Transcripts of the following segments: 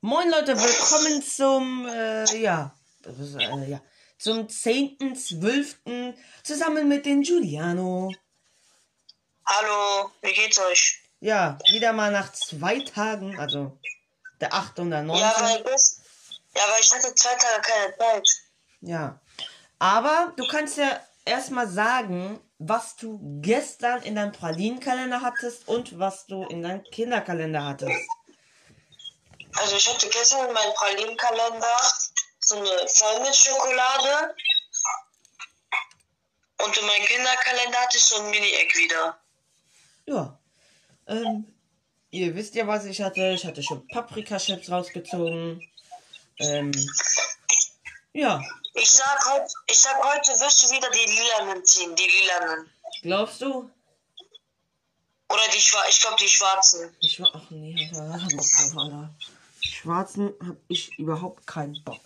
Moin Leute, willkommen zum, äh, ja, das ist, äh, ja, zum 10.12. zusammen mit den Giuliano. Hallo, wie geht's euch? Ja, wieder mal nach zwei Tagen, also der 8. und der 9. Ja, weil, bis, ja, weil ich hatte zwei Tage keine Zeit. Ja. Aber du kannst ja erstmal sagen, was du gestern in deinem Pralinenkalender hattest und was du in deinem Kinderkalender hattest. Also ich hatte gestern in meinem Pralinenkalender so eine Vollmilchschokolade und in meinem Kinderkalender hatte ich so ein Mini-Egg wieder. Ja. Ähm, ihr wisst ja, was ich hatte. Ich hatte schon Paprikachips rausgezogen. Ähm, ja. Ich sag, heut, ich sag heute wirst du wieder die lilanen ziehen, die lilanen. Glaubst du? Oder die schwarzen, ich glaube die schwarzen. Die Schwa Ach nee, Schwarzen hab ich überhaupt keinen Bock.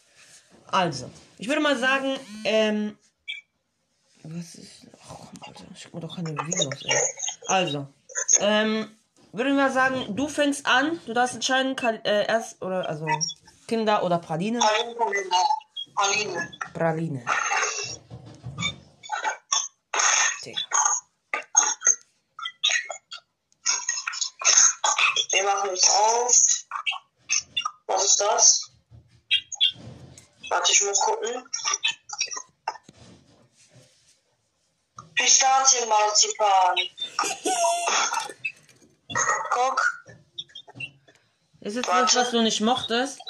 Also, ich würde mal sagen, ähm. Was ist. Ach komm, Alter, schick mir doch keine Videos, ey. Also, ähm, würde ich mal sagen, du fängst an, du darfst entscheiden, kann, äh, erst oder also Kinder oder Praline. Praline. Praline. Digga. Wir machen es auf. Das? Warte, ich muss gucken. Pistazienmarzipan. Guck. Ist es Warte. das, was du nicht mochtest?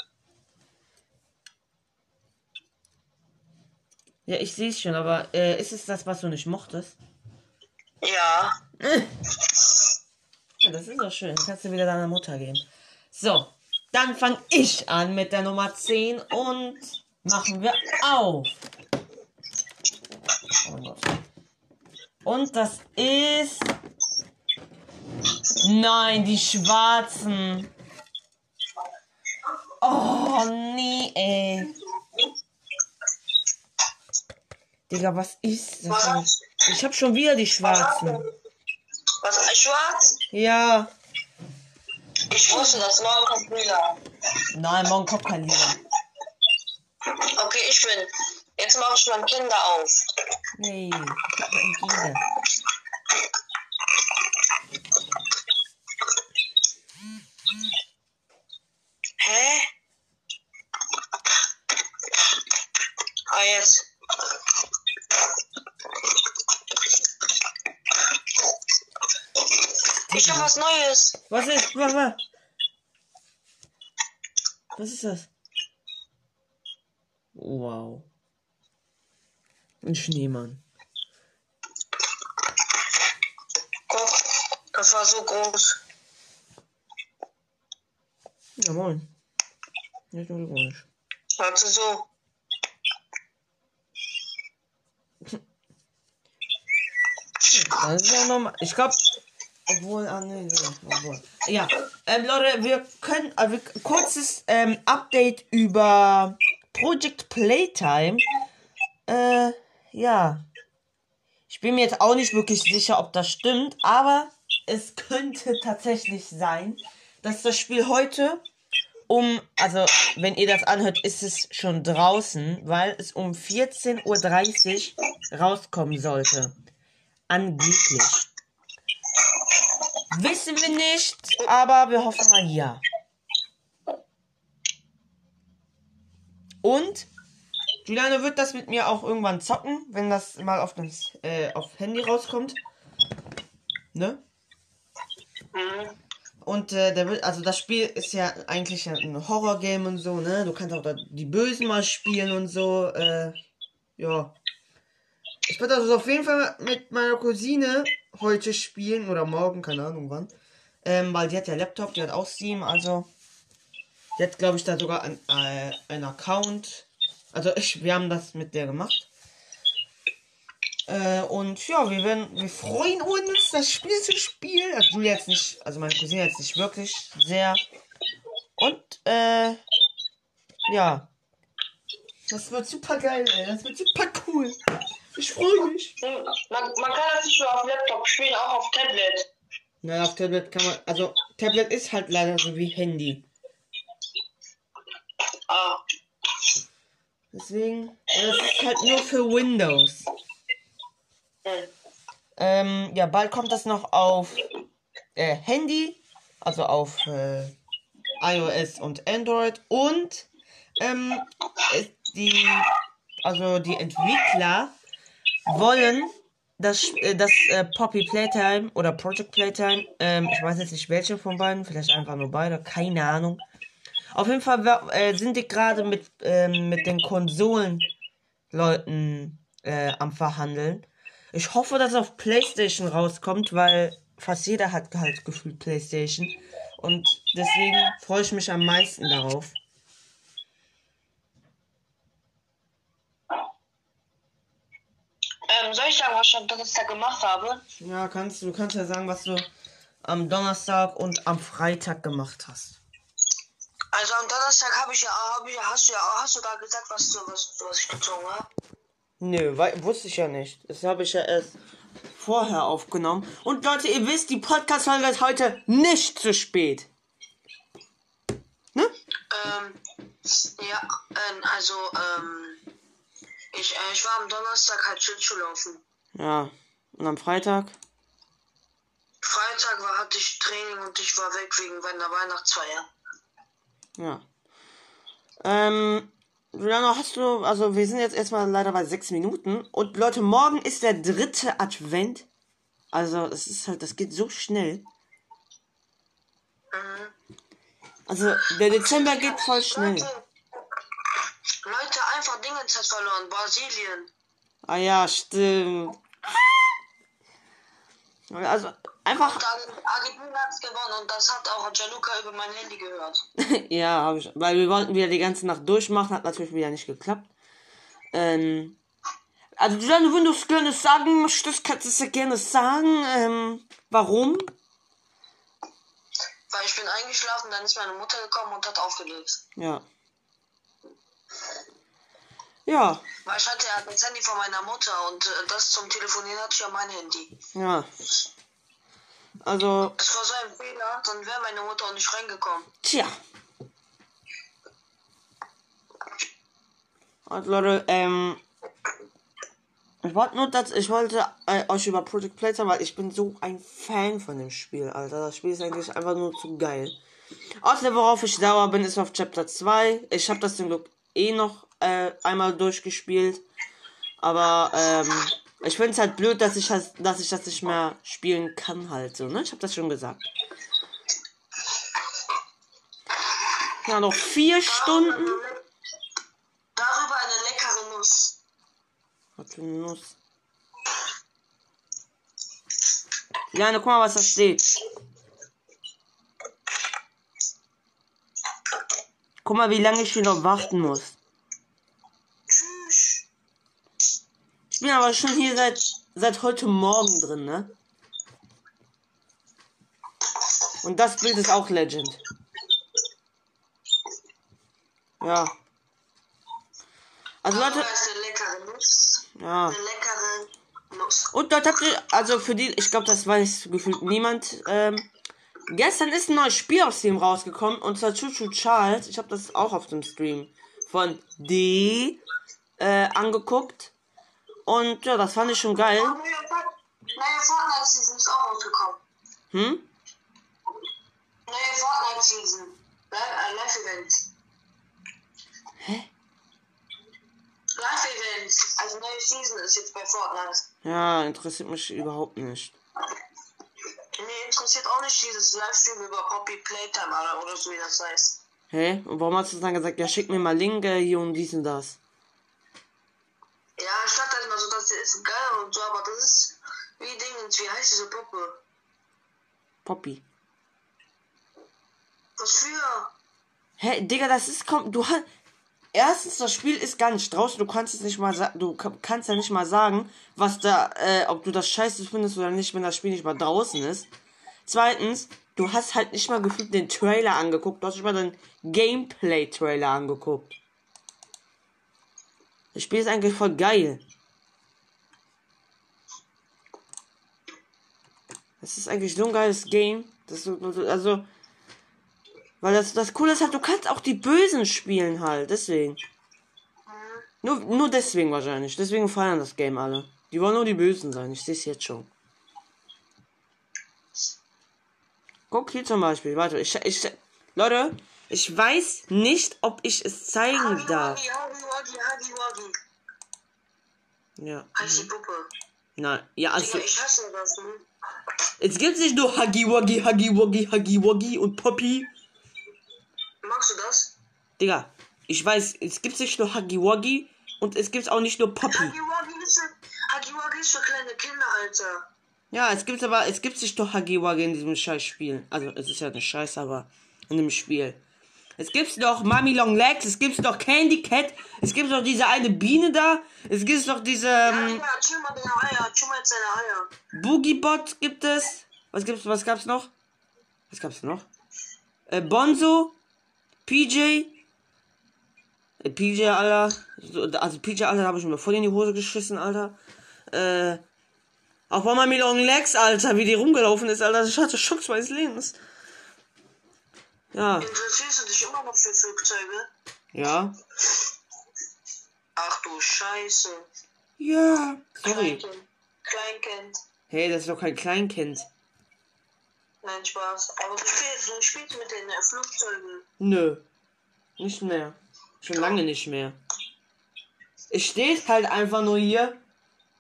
Ja, ich sehe es schon, aber äh, ist es das, was du nicht mochtest? Ja. Ja, das ist doch schön. Kannst du wieder deiner Mutter geben. So, dann fange ich an mit der Nummer 10 und machen wir auf. Und das ist. Nein, die schwarzen. Oh, nee, ey. Digga, was ist das? Ich hab schon wieder die schwarzen. Was? Schwarz? Ja. Ich wusste das. Morgen kommt lila. Nein, morgen kommt kein Lila. Okay, ich bin. Jetzt mache ich mein Kinder auf. Nee, ich hab Angina. Hä? Ah, jetzt. Ich hab was Neues. Was ist? Was, was? Was ist das? Wow. Ein Schneemann. Guck, das war so groß. Ja, moin. Nicht nur ironisch. Warte so. Das ist ja normal. Ich glaube, obwohl, ah, nee, nee, obwohl. Ja, ähm, Leute, wir können, äh, wir, kurzes ähm, Update über Project Playtime. Äh, ja. Ich bin mir jetzt auch nicht wirklich sicher, ob das stimmt, aber es könnte tatsächlich sein, dass das Spiel heute um, also wenn ihr das anhört, ist es schon draußen, weil es um 14.30 Uhr rauskommen sollte. Angeblich. Wissen wir nicht, aber wir hoffen mal ja. Und Giuliano wird das mit mir auch irgendwann zocken, wenn das mal auf das äh, auf Handy rauskommt. Ne? Und äh, der wird, also das Spiel ist ja eigentlich ein Horror-Game und so, ne? Du kannst auch die Bösen mal spielen und so. Äh, ja. Ich werde also auf jeden Fall mit meiner Cousine heute spielen oder morgen, keine Ahnung wann. Ähm, weil die hat ja Laptop, die hat auch Steam, also. Die hat, glaube ich, da sogar ein, äh, ein Account. Also ich, wir haben das mit der gemacht. Äh, und ja, wir werden, wir freuen uns, das Spiel zu spielen. Also du jetzt nicht, also meine Cousine jetzt nicht wirklich sehr. Und äh, ja. Das wird super geil, ey. Das wird super cool. Ich freue mich. Man, man kann das nicht nur auf Laptop spielen, auch auf Tablet. Na, auf Tablet kann man, also Tablet ist halt leider so wie Handy. Deswegen, das ist halt nur für Windows. Hm. Ähm, ja, bald kommt das noch auf äh, Handy, also auf äh, iOS und Android und ähm, die, also die Entwickler wollen das, äh, das äh, Poppy Playtime oder Project Playtime, ähm, ich weiß jetzt nicht welche von beiden, vielleicht einfach nur beide, keine Ahnung. Auf jeden Fall äh, sind die gerade mit, ähm, mit den Konsolenleuten äh, am Verhandeln. Ich hoffe, dass es auf PlayStation rauskommt, weil fast jeder hat halt gefühlt PlayStation. Und deswegen freue ich mich am meisten darauf. Ähm, am Donnerstag gemacht habe? Ja, kannst du kannst ja sagen, was du am Donnerstag und am Freitag gemacht hast. Also am Donnerstag habe ich ja, hab ich, hast du ja, hast du da gesagt, was du, was, was ich gezogen habe? Nö, wei- wusste ich ja nicht. Das habe ich ja erst vorher aufgenommen. Und Leute, ihr wisst, die Podcast-Folge ist heute nicht zu spät. Ne? Ähm, ja, ähm, also, ähm, ich, äh, ich war am Donnerstag halt Schlittschuh laufen. Ja. Und am Freitag? Freitag war, hatte ich Training und ich war weg wegen meiner Weihnachtsfeier. Ja. Ähm, Juliano, hast du, also wir sind jetzt erstmal leider bei sechs Minuten. Und Leute, morgen ist der dritte Advent. Also, das ist halt, das geht so schnell. Mhm. Also, der Dezember geht voll schnell. Leute, Leute, einfach Dingens hat verloren, Brasilien. Ah ja, stimmt. Also, einfach, Und Argen- Argentinien hat's gewonnen und das hat auch Gianluca über mein Handy gehört. ja, habe ich, weil wir wollten wieder die ganze Nacht durchmachen, hat natürlich wieder nicht geklappt. Ähm, also, Juliano, wenn du es gerne sagen möchtest, kannst du es ja gerne sagen. Ähm, warum? Weil ich bin eingeschlafen, dann ist meine Mutter gekommen und hat aufgelegt. Ja. Ja, Weil ich hatte ja das Handy von meiner Mutter und äh, das zum Telefonieren hatte ich ja mein Handy. ja. Also, Es war so ein Fehler, dann wäre meine Mutter auch nicht reingekommen. tja. Also Leute, ähm, ich wollte nur, dass ich wollte äh, euch über Project Playtime, weil ich bin so ein Fan von dem Spiel, Alter. Das Spiel ist eigentlich einfach nur zu geil. Außerdem, worauf ich sauer bin, ist auf Chapter 2. Ich habe das zum Glück eh noch äh, einmal durchgespielt. Aber ähm, ich finde es halt blöd, dass ich, das, dass ich das nicht mehr spielen kann halt so, ne? Ich habe das schon gesagt. Ja, noch vier Stunden. Darüber eine leckere Nuss. Was für eine Nuss. Jana, guck mal, was da steht. Guck mal, wie lange ich hier noch warten muss. Tschüss. Ich bin aber schon hier seit, seit heute Morgen drin, ne? Und das Bild ist auch Legend. Ja. Also Leute, Darüber ist eine leckere Nuss. ja. Und dort habt ihr, also für die, ich glaube, das weiß gefühlt niemand. Ähm, gestern ist ein neues Spiel aus dem rausgekommen und zwar Chuchu Charles. Ich habe das auch auf dem Stream von D äh, angeguckt. Und ja, das fand ich schon geil. Oh, neue Fort- neue Fortnite Season ist auch rausgekommen. Hm? Neue Fortnite Season. Live, äh, Live Event. Hä? Live Event. Also neue Season ist jetzt bei Fortnite. Ja, interessiert mich überhaupt nicht. Nee, interessiert auch nicht dieses Livestream über Poppy Playtime oder, oder so wie das heißt. Hä? Und warum hast du dann gesagt, ja, schick mir mal Link äh, hier und dies und das? Das ist geil und so, aber das ist wie Dingens, wie heißt diese Puppe? Poppy. Was für? Hä, Digga, das ist komm, du hast erstens das Spiel ist gar nicht draußen, du kannst es nicht mal du ka- kannst ja nicht mal sagen, was da äh, ob du das scheiße findest oder nicht, wenn das Spiel nicht mal draußen ist. Zweitens, du hast halt nicht mal gefühlt den Trailer angeguckt, du hast nicht mal den Gameplay Trailer angeguckt. Das Spiel ist eigentlich voll geil. Das ist eigentlich so ein geiles Game. Das so, also weil das, das Coole ist halt, du kannst auch die Bösen spielen halt, deswegen. Nur, nur deswegen wahrscheinlich. Deswegen feiern das Game alle. Die wollen nur die Bösen sein. Ich sehe es jetzt schon. Guck hier zum Beispiel. Warte, ich, ich, Leute, ich weiß nicht, ob ich es zeigen darf. Ja. Heißt die Puppe. Nein, ja, also, Digga, ich hasse das, ne? Es gibt nicht nur Huggy Wuggy, Huggy Wuggy, Huggy Wuggy und Poppy. Magst du das? Digga, ich weiß, es gibt nicht nur Huggy Wuggy und es gibt auch nicht nur Poppy. Huggy Wuggy ist, für- Huggy Wuggy ist für kleine Kinder, Alter. Ja, es gibt aber, es gibt nicht doch Huggy Wuggy in diesem scheiß Spiel. Also, es ist ja eine Scheiße, aber in dem Spiel. Es gibt doch Mami Long Legs, es gibt doch Candy Cat, es gibt doch diese eine Biene da, es gibt doch diese Ja, ähm, chill mal deine Eier, mal jetzt deine Eier. Boogie Bot gibt es. Was gibt's, was gab's noch? Was gab's noch? Äh, Bonzo, PJ, äh, PJ, Alter. So, Also PJ, Alter, habe ich mir voll in die Hose geschissen, Alter. Äh, auch bei Mami Long Legs, Alter, wie die rumgelaufen ist, Alter. Das hatte Schocks meines Lebens. Ja, Interessierst du dich immer noch für Flugzeuge? ja. Ach du Scheiße. Ja. Sorry. Kleinkind. Kleinkind. Hey, das ist doch kein Kleinkind. Nein, Spaß. Aber du spielst, du spielst mit den äh, Flugzeugen. Nö. Nicht mehr. Schon lange nicht mehr. Es steht halt einfach nur hier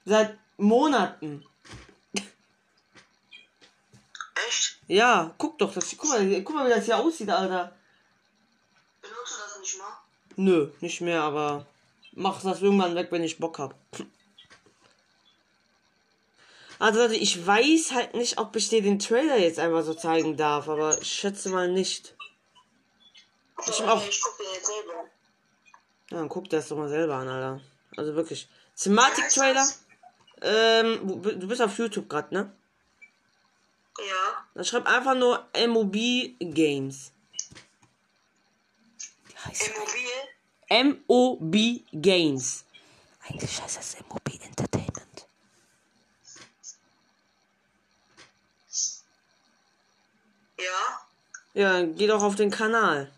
seit Monaten. Echt? Ja, guck doch, das, guck, mal, guck mal, wie das hier aussieht, Alter. Benutzt du das nicht mal? Nö, nicht mehr, aber mach das irgendwann weg, wenn ich Bock hab. Also Leute, ich weiß halt nicht, ob ich dir den Trailer jetzt einfach so zeigen darf, aber ich schätze mal nicht. Ich Okay, auch. ich guck dir jetzt selber. Ja, dann guck dir das doch mal selber an, Alter. Also wirklich. Thematik-Trailer. Ähm, du du bist auf YouTube gerade, ne? Dann schreib einfach nur MOB Games. Wie heißt Immobil. MOB Games. Eigentlich heißt das MOB Entertainment. Ja. Ja, geh doch auf den Kanal.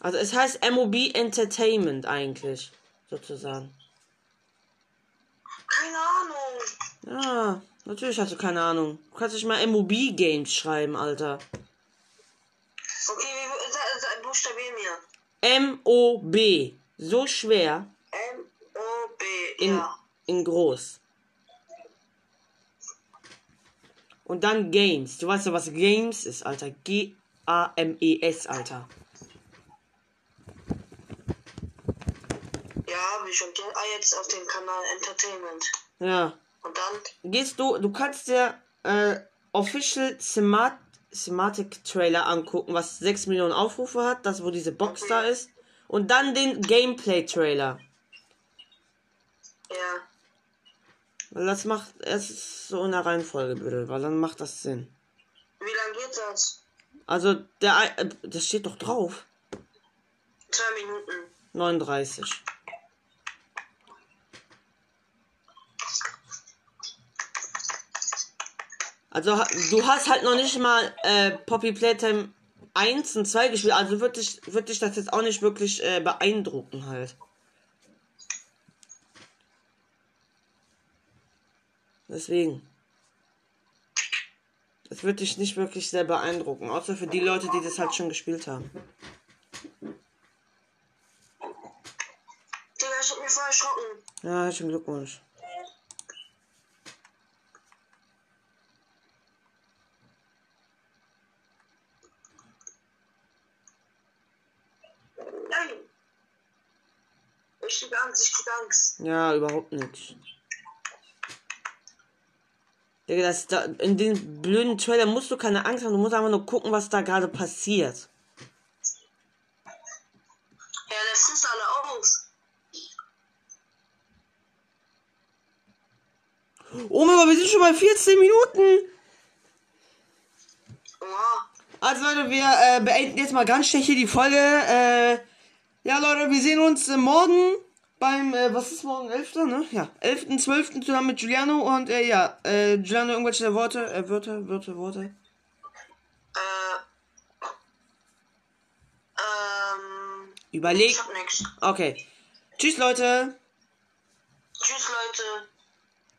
Also es heißt MOB Entertainment eigentlich, sozusagen. Keine Ahnung. Ja, natürlich hast du keine Ahnung. Du kannst nicht mal MOB Games schreiben, Alter. Okay, wie, buchstabier mir. M-O-B. So schwer M-O-B. in, Ja. in groß. Und dann Games. Du weißt ja, was Games ist, Alter. G-A-M-E-S, Alter. Ja, hab ich. Und jetzt auf dem Kanal Entertainment. Ja. Und dann? Gehst du, du kannst dir äh, Official Themat Thematic Trailer angucken, was 6 Millionen Aufrufe hat, das wo diese Box da ist. Und dann den Gameplay Trailer. Ja. Weil das macht es so in der Reihenfolge bitte, weil dann macht das Sinn. Wie lange geht das? Also der äh, das steht doch drauf. Zwei Minuten. 39. Also du hast halt noch nicht mal äh, Poppy Playtime 1 und 2 gespielt, also wird dich, wird dich das jetzt auch nicht wirklich äh, beeindrucken halt. Deswegen. Das wird dich nicht wirklich sehr beeindrucken, außer für die Leute, die das halt schon gespielt haben. Digga, ich hab mich voll erschrocken. Ja, herzlichen Glückwunsch. Nein. Ich krieg Angst, ich krieg Angst. Ja, überhaupt nicht. Digga, das da, in den blöden Trailer musst du keine Angst haben, du musst einfach nur gucken, was da gerade passiert. Ja, das ist alle aus. Oh mein Gott, wir sind schon bei 14 Minuten. Oha. Also Leute, wir äh, beenden jetzt mal ganz schnell hier die Folge. Äh, ja, Leute, wir sehen uns äh, morgen beim, äh, was ist morgen, 11. ne? Ja, 11.12. zusammen mit Giuliano und, äh, ja, äh, Giuliano, irgendwelche Worte, äh, Wörter, Wörter, Worte. Äh, ähm, Überlegt. Ich hab nix. Okay. Tschüss, Leute. Tschüss, Leute.